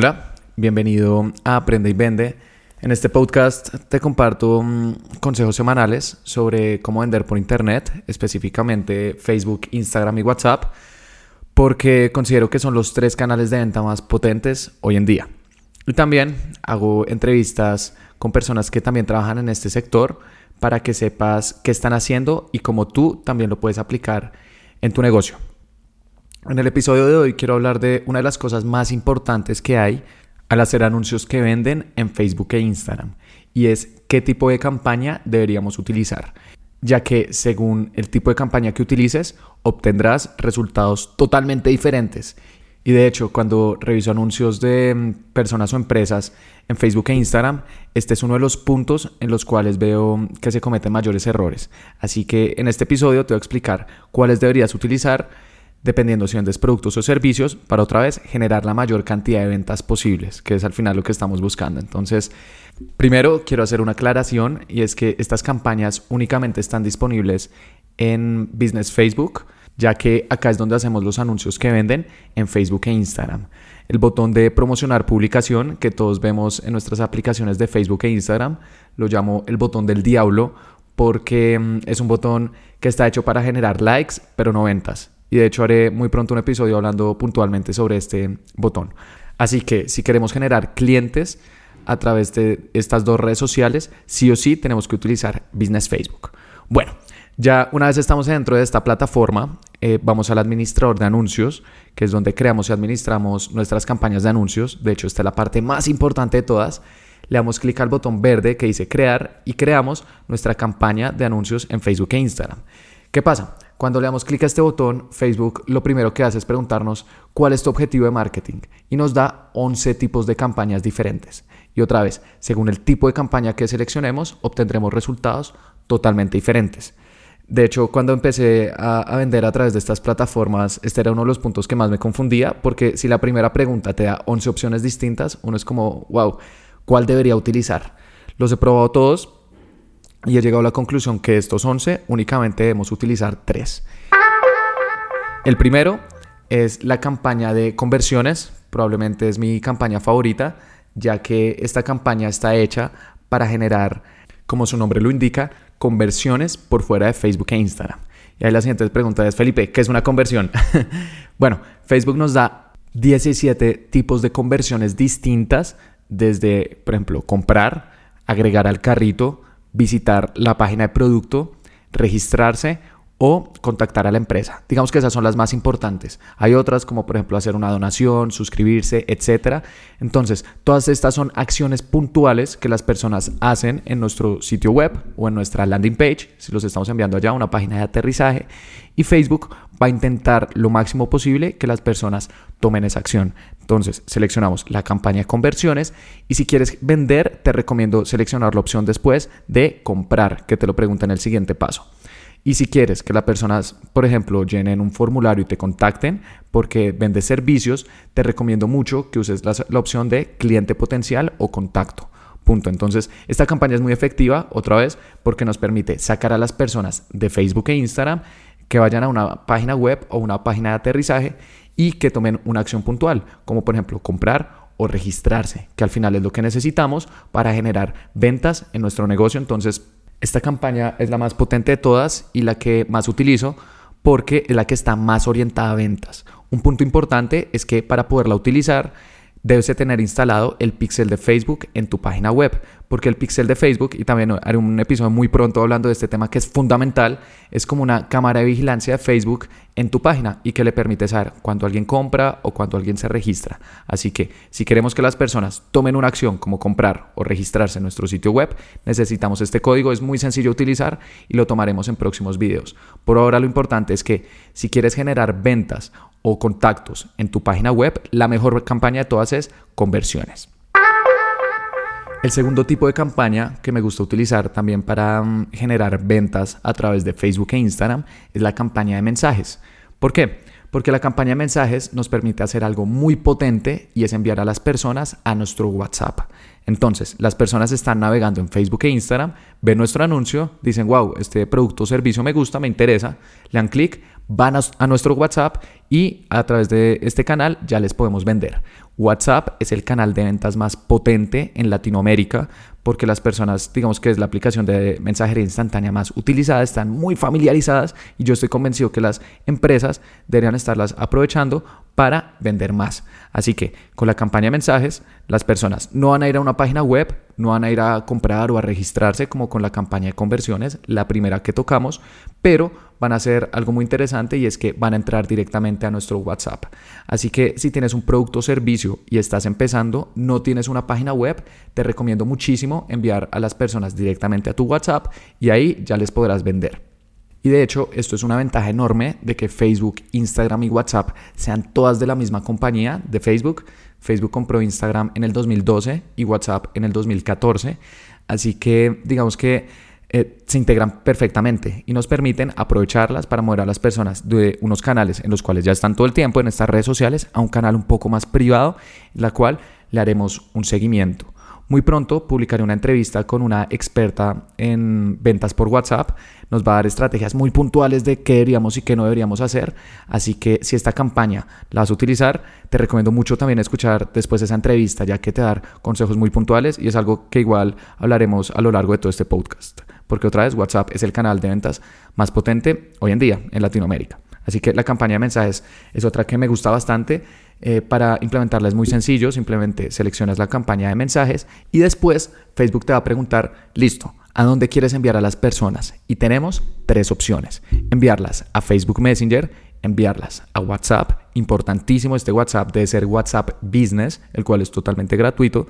Hola, bienvenido a Aprende y Vende. En este podcast te comparto mm, consejos semanales sobre cómo vender por Internet, específicamente Facebook, Instagram y WhatsApp, porque considero que son los tres canales de venta más potentes hoy en día. Y también hago entrevistas con personas que también trabajan en este sector para que sepas qué están haciendo y cómo tú también lo puedes aplicar en tu negocio. En el episodio de hoy quiero hablar de una de las cosas más importantes que hay al hacer anuncios que venden en Facebook e Instagram y es qué tipo de campaña deberíamos utilizar, ya que según el tipo de campaña que utilices obtendrás resultados totalmente diferentes. Y de hecho, cuando reviso anuncios de mm, personas o empresas en Facebook e Instagram, este es uno de los puntos en los cuales veo que se cometen mayores errores. Así que en este episodio te voy a explicar cuáles deberías utilizar dependiendo si vendes productos o servicios, para otra vez generar la mayor cantidad de ventas posibles, que es al final lo que estamos buscando. Entonces, primero quiero hacer una aclaración y es que estas campañas únicamente están disponibles en Business Facebook, ya que acá es donde hacemos los anuncios que venden en Facebook e Instagram. El botón de promocionar publicación que todos vemos en nuestras aplicaciones de Facebook e Instagram lo llamo el botón del diablo porque mm, es un botón que está hecho para generar likes, pero no ventas. Y de hecho haré muy pronto un episodio hablando puntualmente sobre este botón. Así que si queremos generar clientes a través de estas dos redes sociales, sí o sí tenemos que utilizar Business Facebook. Bueno, ya una vez estamos dentro de esta plataforma, eh, vamos al administrador de anuncios, que es donde creamos y administramos nuestras campañas de anuncios. De hecho, esta es la parte más importante de todas. Le damos clic al botón verde que dice crear y creamos nuestra campaña de anuncios en Facebook e Instagram. ¿Qué pasa? Cuando le damos clic a este botón, Facebook lo primero que hace es preguntarnos cuál es tu objetivo de marketing y nos da 11 tipos de campañas diferentes. Y otra vez, según el tipo de campaña que seleccionemos, obtendremos resultados totalmente diferentes. De hecho, cuando empecé a, vender a través de estas plataformas, este era uno de los puntos que más me confundía, porque si la primera pregunta te da 11 opciones distintas, uno es como, wow, ¿cuál debería utilizar? Los he probado todos, y he llegado a la conclusión que de estos 11 únicamente debemos utilizar 3. El primero es la campaña de conversiones, probablemente es mi campaña favorita, ya que esta campaña está hecha para generar, como su nombre lo indica, conversiones por fuera de Facebook e Instagram. Y ahí la siguiente pregunta es, Felipe, ¿qué es una conversión? bueno, Facebook nos da 17 tipos de conversiones distintas, desde, por ejemplo, comprar, agregar al carrito, visitar la página de producto, registrarse o contactar a la empresa. Digamos que esas son las más importantes. Hay otras como por ejemplo hacer una donación, suscribirse, etc. Entonces, todas estas son acciones puntuales que las personas hacen en nuestro sitio web o en nuestra landing page, si los estamos enviando allá a una página de aterrizaje. Y Facebook va a intentar lo máximo posible que las personas tomen esa acción. Entonces, seleccionamos la campaña de conversiones y si quieres vender, te recomiendo seleccionar la opción después de comprar, que te lo pregunta en el siguiente paso. Y si quieres que las personas, por ejemplo, llenen un formulario y te contacten porque vendes servicios, te recomiendo mucho que uses la, opción de cliente potencial o contacto. Punto. Entonces, esta campaña es muy efectiva, otra vez, porque nos permite sacar a las personas de Facebook e Instagram que vayan a una página web o una página de aterrizaje y que tomen una acción puntual, como por ejemplo comprar o registrarse, que al final es lo que necesitamos para generar ventas en nuestro negocio. Entonces, esta campaña es la más potente de todas y la que más utilizo porque es la que está más orientada a ventas. Un punto importante es que para poderla utilizar debes de tener instalado el pixel de Facebook en tu página web, porque el pixel de Facebook, y también haré un episodio muy pronto hablando de este tema que es fundamental, es como una cámara de vigilancia de Facebook en tu página y que le permite saber cuando alguien compra o cuando alguien se registra. Así que si queremos que las personas tomen una acción como comprar o registrarse en nuestro sitio web, necesitamos este código, es muy sencillo de utilizar y lo tomaremos en próximos videos. Por ahora lo importante es que si quieres generar ventas o contactos en tu página web, la mejor campaña de todas es conversiones. El segundo tipo de campaña que me gusta utilizar también para mm, generar ventas a través de Facebook e Instagram es la campaña de mensajes. ¿Por qué? Porque la campaña de mensajes nos permite hacer algo muy potente y es enviar a las personas a nuestro WhatsApp. Entonces, las personas están navegando en Facebook e Instagram, ven nuestro anuncio, dicen, wow, este producto o servicio me gusta, me interesa, le dan clic, van a, nuestro WhatsApp y a través de este canal ya les podemos vender. WhatsApp es el canal de ventas más potente en Latinoamérica porque las personas, digamos que es la aplicación de mensajería instantánea más utilizada, están muy familiarizadas y yo estoy convencido que las empresas deberían estarlas aprovechando para vender más. Así que con la campaña de mensajes, las personas no van a ir a una página web, no van a ir a comprar o a registrarse como con la campaña de conversiones, la primera que tocamos, pero van a hacer algo muy interesante y es que van a entrar directamente a nuestro WhatsApp. Así que si tienes un producto o servicio y estás empezando, no tienes una página web, te recomiendo muchísimo enviar a las personas directamente a tu WhatsApp y ahí ya les podrás vender. Y de hecho, esto es una ventaja enorme de que Facebook, Instagram y WhatsApp sean todas de la misma compañía de Facebook. Facebook compró Instagram en el 2012 y WhatsApp en el 2014. Así que digamos que eh, se integran perfectamente y nos permiten aprovecharlas para mover a las personas de unos canales en los cuales ya están todo el tiempo en estas redes sociales a un canal un poco más privado, en la cual le haremos un seguimiento. Muy pronto publicaré una entrevista con una experta en ventas por WhatsApp. Nos va a dar estrategias muy puntuales de qué deberíamos y qué no deberíamos hacer. Así que si esta campaña la vas a utilizar, te recomiendo mucho también escuchar después de esa entrevista, ya que te dar consejos muy puntuales y es algo que igual hablaremos a lo largo de todo este podcast porque otra vez WhatsApp es el canal de ventas más potente hoy en día en Latinoamérica. Así que la campaña de mensajes es otra que me gusta bastante. Eh, para implementarla es muy sencillo, simplemente seleccionas la campaña de mensajes y después Facebook te va a preguntar, listo, ¿a dónde quieres enviar a las personas? Y tenemos tres opciones. Enviarlas a Facebook Messenger, enviarlas a WhatsApp, importantísimo, este WhatsApp debe ser WhatsApp Business, el cual es totalmente gratuito,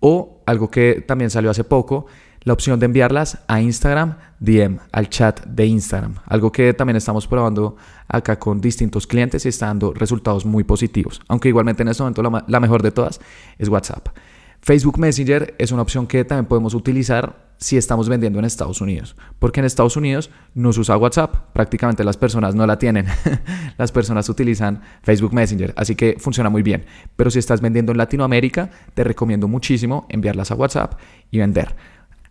o algo que también salió hace poco, la opción de enviarlas a Instagram DM, al chat de Instagram, algo que también estamos probando acá con distintos clientes y está dando resultados muy positivos, aunque igualmente en este momento la, mejor de todas es WhatsApp. Facebook Messenger es una opción que también podemos utilizar si estamos vendiendo en Estados Unidos, porque en Estados Unidos no se usa WhatsApp, prácticamente las personas no la tienen, las personas utilizan Facebook Messenger, así que funciona muy bien, pero si estás vendiendo en Latinoamérica, te recomiendo muchísimo enviarlas a WhatsApp y vender.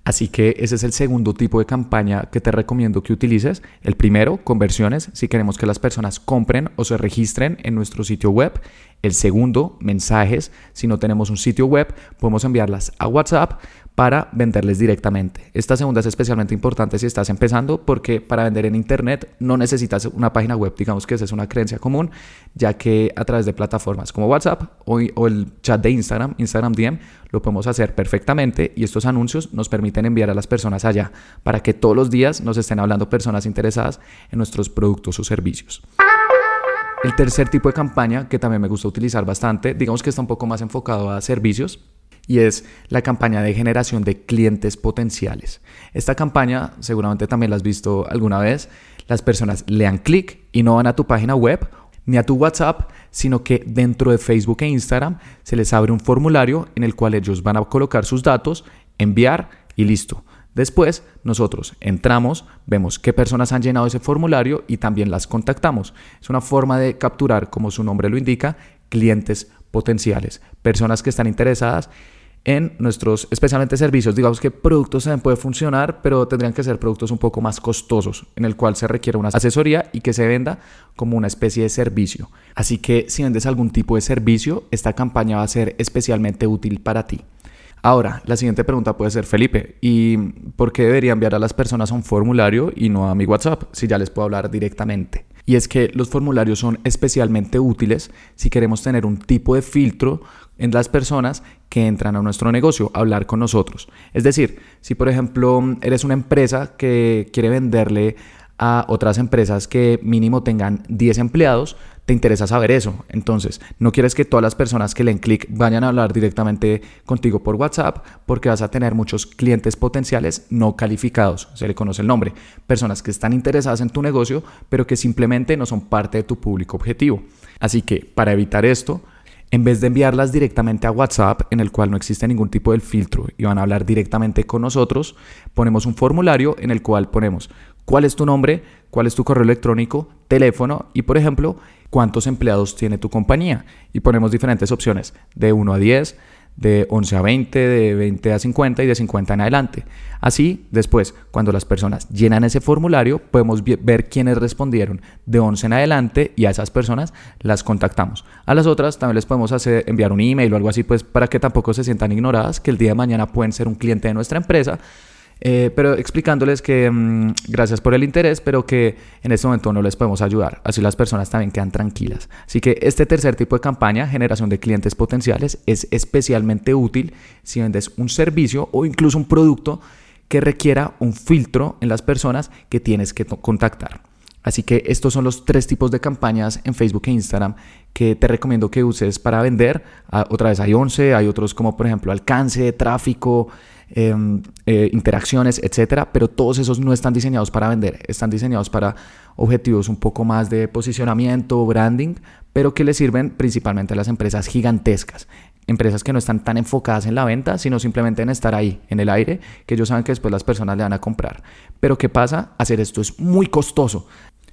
Así que ese es el segundo tipo de campaña que te recomiendo que utilices. El primero, conversiones, si queremos que las personas compren o se registren en nuestro sitio web. El segundo, mensajes. Si no tenemos un sitio web, podemos enviarlas a WhatsApp para venderles directamente. Esta segunda es especialmente importante si estás empezando porque para vender en Internet no necesitas una página web, digamos que esa es una creencia común, ya que a través de plataformas como WhatsApp o, el chat de Instagram, Instagram DM, lo podemos hacer perfectamente y estos anuncios nos permiten enviar a las personas allá para que todos los días nos estén hablando personas interesadas en nuestros productos o servicios. El tercer tipo de campaña que también me gusta utilizar bastante, digamos que está un poco más enfocado a servicios, y es la campaña de generación de clientes potenciales. Esta campaña seguramente también la has visto alguna vez. Las personas le dan clic y no van a tu página web ni a tu WhatsApp, sino que dentro de Facebook e Instagram se les abre un formulario en el cual ellos van a colocar sus datos, enviar y listo. Después nosotros entramos, vemos qué personas han llenado ese formulario y también las contactamos. Es una forma de capturar, como su nombre lo indica, clientes potenciales, personas que están interesadas en nuestros, especialmente servicios. Digamos que productos también puede funcionar, pero tendrían que ser productos un poco más costosos, en el cual se requiere una asesoría y que se venda como una especie de servicio. Así que si vendes algún tipo de servicio, esta campaña va a ser especialmente útil para ti. Ahora, la siguiente pregunta puede ser, Felipe, ¿y por qué debería enviar a las personas a un formulario y no a mi WhatsApp si ya les puedo hablar directamente? Y es que los formularios son especialmente útiles si queremos tener un tipo de filtro en las personas que entran a nuestro negocio, a hablar con nosotros. Es decir, si por ejemplo eres una empresa que quiere venderle a otras empresas que mínimo tengan 10 empleados, te interesa saber eso. Entonces, no quieres que todas las personas que le den clic vayan a hablar directamente contigo por WhatsApp porque vas a tener muchos clientes potenciales no calificados, se le conoce el nombre, personas que están interesadas en tu negocio pero que simplemente no son parte de tu público objetivo. Así que, para evitar esto, en vez de enviarlas directamente a WhatsApp, en el cual no existe ningún tipo de filtro y van a hablar directamente con nosotros, ponemos un formulario en el cual ponemos cuál es tu nombre, cuál es tu correo electrónico, teléfono y, por ejemplo, cuántos empleados tiene tu compañía. Y ponemos diferentes opciones, de 1 a 10, de 11 a 20, de 20 a 50 y de 50 en adelante. Así, después, cuando las personas llenan ese formulario, podemos ver quiénes respondieron de 11 en adelante y a esas personas las contactamos. A las otras también les podemos hacer, enviar un email o algo así, pues para que tampoco se sientan ignoradas, que el día de mañana pueden ser un cliente de nuestra empresa eh, pero explicándoles que mm, gracias por el interés, pero que en este momento no les podemos ayudar. Así las personas también quedan tranquilas. Así que este tercer tipo de campaña, generación de clientes potenciales, es especialmente útil si vendes un servicio o incluso un producto que requiera un filtro en las personas que tienes que contactar. Así que estos son los tres tipos de campañas en Facebook e Instagram que te recomiendo que uses para vender. Ah, otra vez hay 11, hay otros como por ejemplo alcance, tráfico, Em, eh, interacciones, etcétera, pero todos esos no están diseñados para vender, están diseñados para objetivos un poco más de posicionamiento, branding, pero que le sirven principalmente a las empresas gigantescas. Empresas que no están tan enfocadas en la venta, sino simplemente en estar ahí, en el aire, que ellos saben que después las personas le van a comprar. Pero ¿qué pasa? Hacer esto es muy costoso.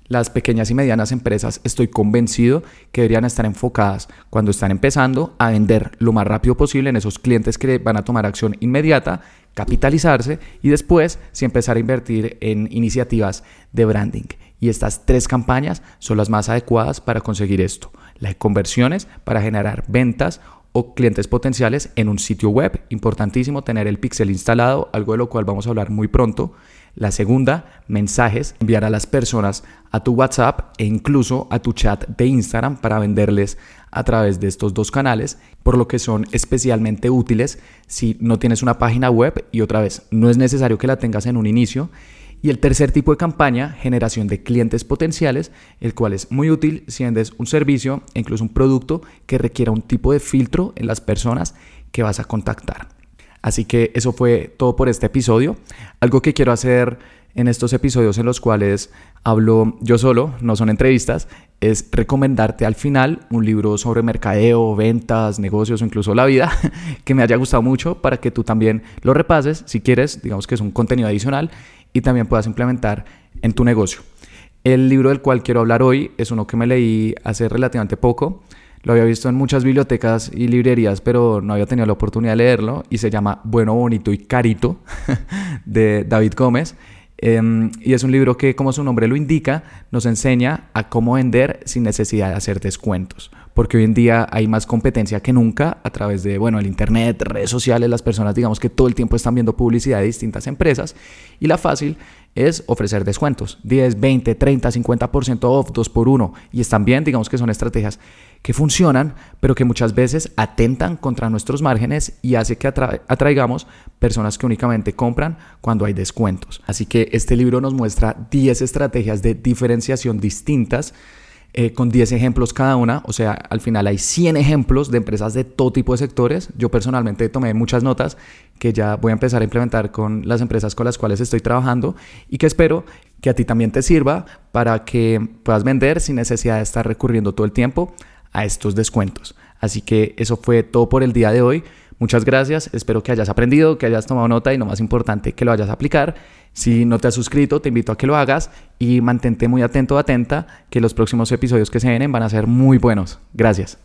Las pequeñas y medianas empresas estoy convencido que deberían estar enfocadas cuando están empezando a vender lo más rápido posible en esos clientes que van a tomar acción inmediata, capitalizarse y después si empezar a invertir en iniciativas de branding. Y estas tres campañas son las más adecuadas para conseguir esto. Las conversiones para generar ventas o clientes potenciales en un sitio web. Importantísimo tener el pixel instalado, algo de lo cual vamos a hablar muy pronto. La segunda, mensajes, enviar a las personas a tu WhatsApp e incluso a tu chat de Instagram para venderles a través de estos dos canales, por lo que son especialmente útiles si no tienes una página web y otra vez, no es necesario que la tengas en un inicio. Y el tercer tipo de campaña, generación de clientes potenciales, el cual es muy útil si vendes un servicio e incluso un producto que requiera un tipo de filtro en las personas que vas a contactar. Así que eso fue todo por este episodio. Algo que quiero hacer en estos episodios en los cuales hablo yo solo, no son entrevistas, es recomendarte al final un libro sobre mercadeo, ventas, negocios o incluso la vida que me haya gustado mucho para que tú también lo repases si quieres, digamos que es un contenido adicional y también puedas implementar en tu negocio. El libro del cual quiero hablar hoy es uno que me leí hace relativamente poco lo había visto en muchas bibliotecas y librerías, pero no había tenido la oportunidad de leerlo. Y se llama Bueno, Bonito y Carito de David Gómez. Em, y es un libro que, como su nombre lo indica, nos enseña a cómo vender sin necesidad de hacer descuentos. Porque hoy en día hay más competencia que nunca a través de, bueno, el internet, redes sociales, las personas, digamos que todo el tiempo están viendo publicidad de distintas empresas. Y la fácil es ofrecer descuentos, 10, 20, 30, 50% off, 2 por 1. Y están bien, digamos que son estrategias que funcionan, pero que muchas veces atentan contra nuestros márgenes y hace que atraigamos personas que únicamente compran cuando hay descuentos. Así que este libro nos muestra 10 estrategias de diferenciación distintas eh, con 10 ejemplos cada una, o sea, al final hay 100 ejemplos de empresas de todo tipo de sectores. Yo personalmente tomé muchas notas que ya voy a empezar a implementar con las empresas con las cuales estoy trabajando y que espero que a ti también te sirva para que puedas vender sin necesidad de estar recurriendo todo el tiempo a estos descuentos. Así que eso fue todo por el día de hoy. Muchas gracias, espero que hayas aprendido, que hayas tomado nota y lo más importante, que lo vayas a aplicar. Si no te has suscrito, te invito a que lo hagas y mantente muy atento o atenta, que los próximos episodios que se vienen van a ser muy buenos. Gracias.